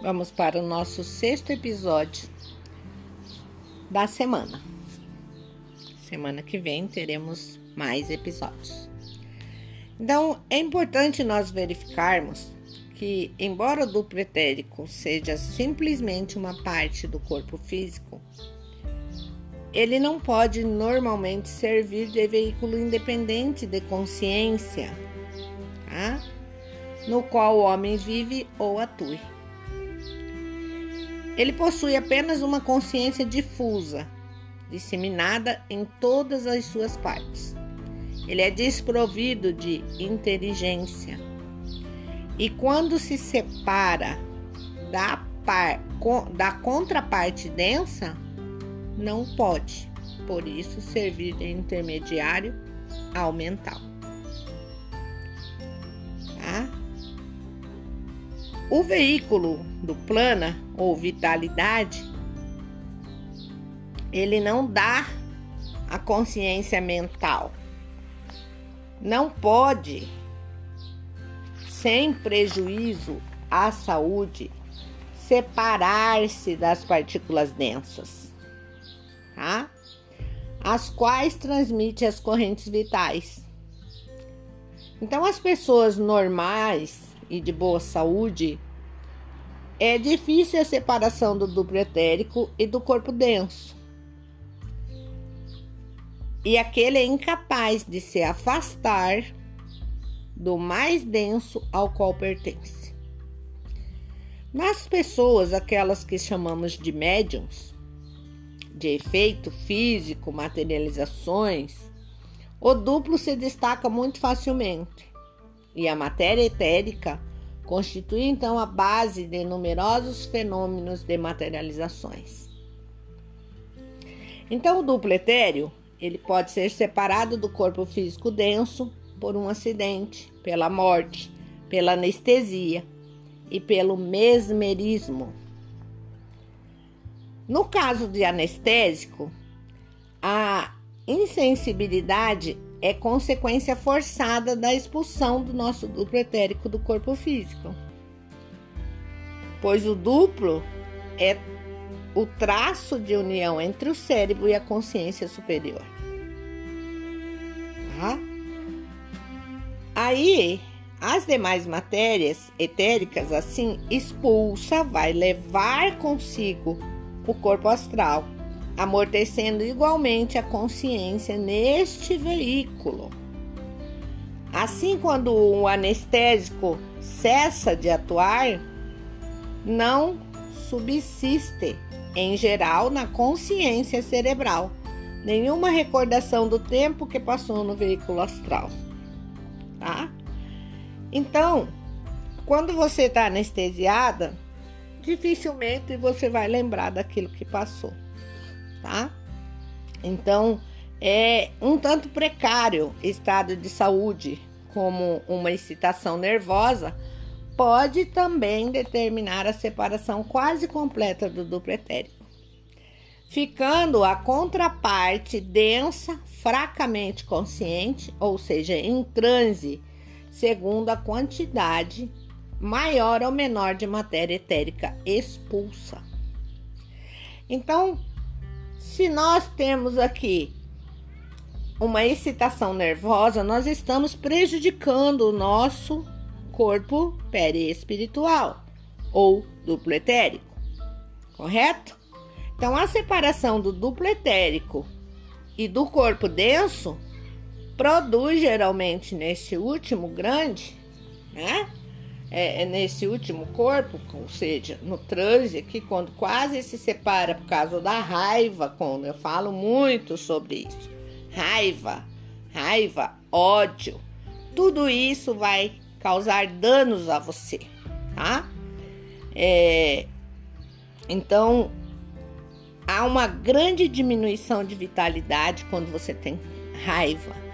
Vamos para o nosso sexto episódio da semana. Semana que vem teremos mais episódios. Então, é importante nós verificarmos que, embora o duplo etérico seja simplesmente uma parte do corpo físico, ele não pode normalmente servir de veículo independente de consciência, tá? no qual o homem vive ou atue. Ele possui apenas uma consciência difusa, disseminada em todas as suas partes. Ele é desprovido de inteligência. E quando se separa da, par, da contraparte densa, não pode, por isso, servir de intermediário ao mental. O veículo do plana ou vitalidade, ele não dá a consciência mental. Não pode, sem prejuízo à saúde, separar-se das partículas densas, tá? As quais transmite as correntes vitais. Então, as pessoas normais e de boa saúde, é difícil a separação do duplo etérico e do corpo denso. E aquele é incapaz de se afastar do mais denso ao qual pertence. Nas pessoas, aquelas que chamamos de médiums, de efeito físico, materializações, o duplo se destaca muito facilmente e a matéria etérica constitui então a base de numerosos fenômenos de materializações. Então, o duplo etéreo ele pode ser separado do corpo físico denso por um acidente, pela morte, pela anestesia e pelo mesmerismo. No caso de anestésico, a insensibilidade é consequência forçada da expulsão do nosso duplo etérico do corpo físico. Pois o duplo é o traço de união entre o cérebro e a consciência superior. Tá? Aí, as demais matérias etéricas, assim, expulsa, vai levar consigo o corpo astral amortecendo igualmente a consciência neste veículo. Assim, quando o anestésico cessa de atuar, não subsiste, em geral, na consciência cerebral nenhuma recordação do tempo que passou no veículo astral, tá? Então, quando você está anestesiada, dificilmente você vai lembrar daquilo que passou tá? Então, é um tanto precário estado de saúde, como uma excitação nervosa, pode também determinar a separação quase completa do duplo etérico, ficando a contraparte densa, fracamente consciente, ou seja, em transe, segundo a quantidade maior ou menor de matéria etérica expulsa. Então, se nós temos aqui uma excitação nervosa, nós estamos prejudicando o nosso corpo periespiritual ou duplo etérico, correto? Então, a separação do duplo etérico e do corpo denso produz geralmente nesse último grande, né? É, é, nesse último corpo, ou seja, no transe aqui, quando quase se separa por causa da raiva, quando eu falo muito sobre isso. Raiva, raiva, ódio, tudo isso vai causar danos a você, tá? É, então, há uma grande diminuição de vitalidade quando você tem raiva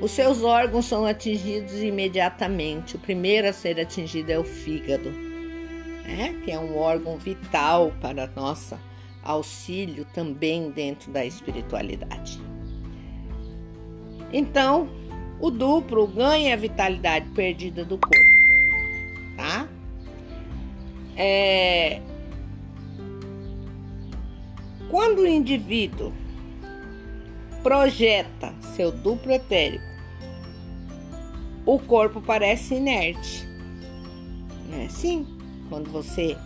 os seus órgãos são atingidos imediatamente. O primeiro a ser atingido é o fígado, né? que é um órgão vital para nosso auxílio também dentro da espiritualidade. Então, o duplo ganha a vitalidade perdida do corpo, tá? é, quando o indivíduo projeta seu duplo etérico, o corpo parece inerte. Não é assim? Quando você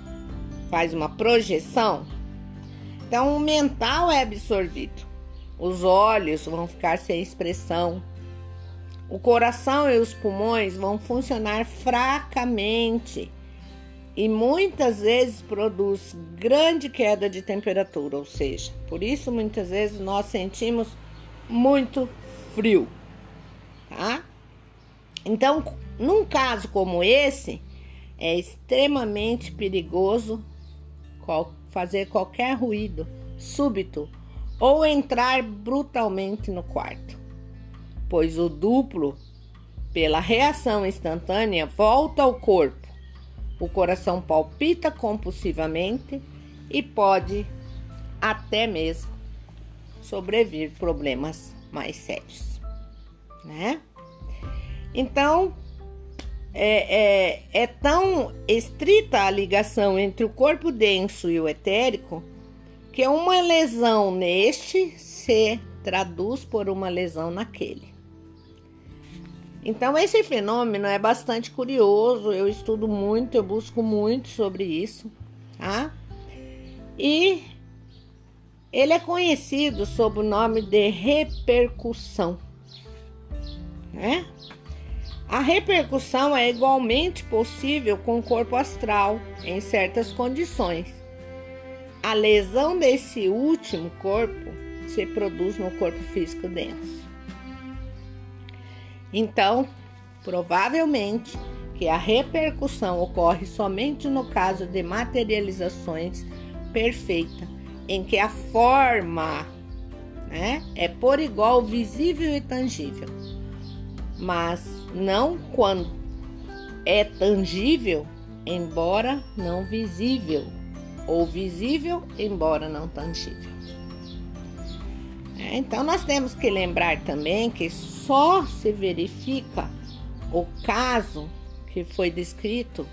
faz uma projeção, então o mental é absorvido. Os olhos vão ficar sem expressão. O coração e os pulmões vão funcionar fracamente e muitas vezes produz grande queda de temperatura, ou seja, por isso muitas vezes nós sentimos muito frio, tá? Então, num caso como esse, é extremamente perigoso fazer qualquer ruído súbito ou entrar brutalmente no quarto, pois o duplo, pela reação instantânea, volta ao corpo. O coração palpita compulsivamente e pode até mesmo sobrevir problemas mais sérios, né? Então, é, é, é tão estrita a ligação entre o corpo denso e o etérico que uma lesão neste se traduz por uma lesão naquele. Então, esse fenômeno é bastante curioso, eu estudo muito, eu busco muito sobre isso, tá? E ele é conhecido sob o nome de repercussão, né? A repercussão é igualmente possível com o corpo astral em certas condições. A lesão desse último corpo se produz no corpo físico denso. Então, provavelmente que a repercussão ocorre somente no caso de materializações perfeitas em que a forma né, é por igual visível e tangível, mas não quando é tangível, embora não visível, ou visível, embora não tangível. É, então, nós temos que lembrar também que só se verifica o caso que foi descrito,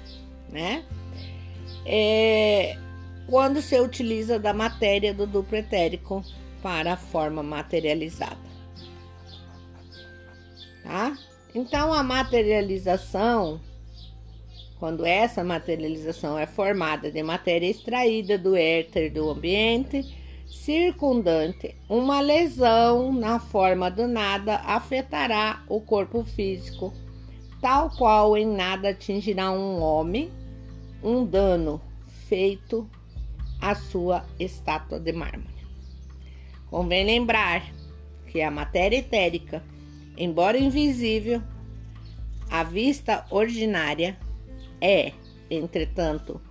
né? É, quando se utiliza da matéria do duplo etérico para a forma materializada. Tá? Então, a materialização, quando essa materialização é formada de matéria extraída do éter do ambiente circundante, uma lesão na forma do nada afetará o corpo físico, tal qual em nada atingirá um homem um dano feito a sua estátua de mármore. Convém lembrar que a matéria etérica, embora invisível, à vista ordinária, é, entretanto,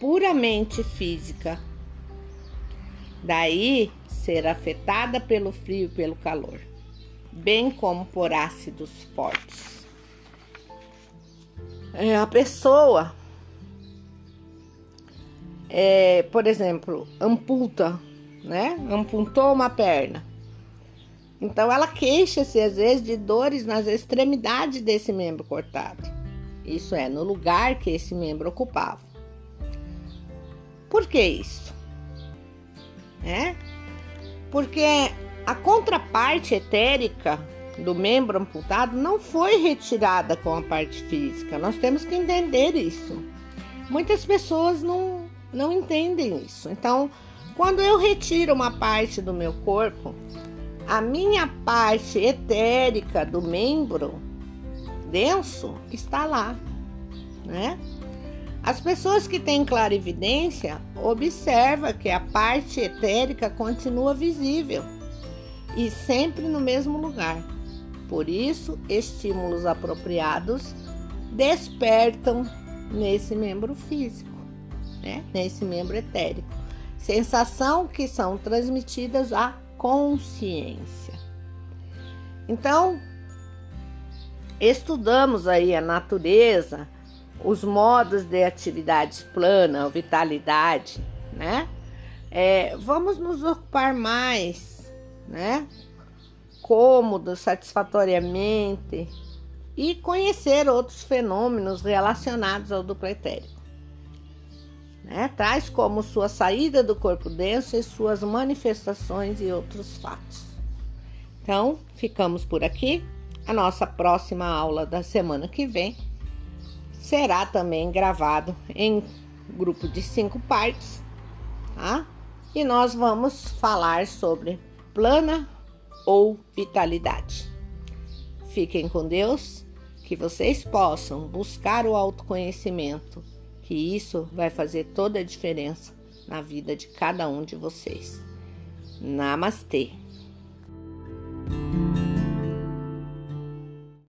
puramente física. Daí ser afetada pelo frio e pelo calor, bem como por ácidos fortes. É, a pessoa é, por exemplo, amputa, né? Amputou uma perna. Então ela queixa-se às vezes de dores nas extremidades desse membro cortado. Isso é, no lugar que esse membro ocupava. Por que isso? É? Porque a contraparte etérica do membro amputado não foi retirada com a parte física. Nós temos que entender isso. Muitas pessoas não, não entendem isso. Então, quando eu retiro uma parte do meu corpo, a minha parte etérica do membro denso está lá, né? As pessoas que têm clarividência observam que a parte etérica continua visível e sempre no mesmo lugar. Por isso, estímulos apropriados despertam nesse membro físico né, nesse membro etérico. Sensação que são transmitidas à consciência. Então, estudamos aí a natureza, os modos de atividades plana, vitalidade, né? É, vamos nos ocupar mais, né? Cômodo, satisfatoriamente e conhecer outros fenômenos relacionados ao duplo etérico. Né? Traz como sua saída do corpo denso e suas manifestações e outros fatos. Então, ficamos por aqui. A nossa próxima aula da semana que vem será também gravado em grupo de cinco partes, tá? E nós vamos falar sobre plana ou vitalidade. Fiquem com Deus, que vocês possam buscar o autoconhecimento, que isso vai fazer toda a diferença na vida de cada um de vocês. Namastê!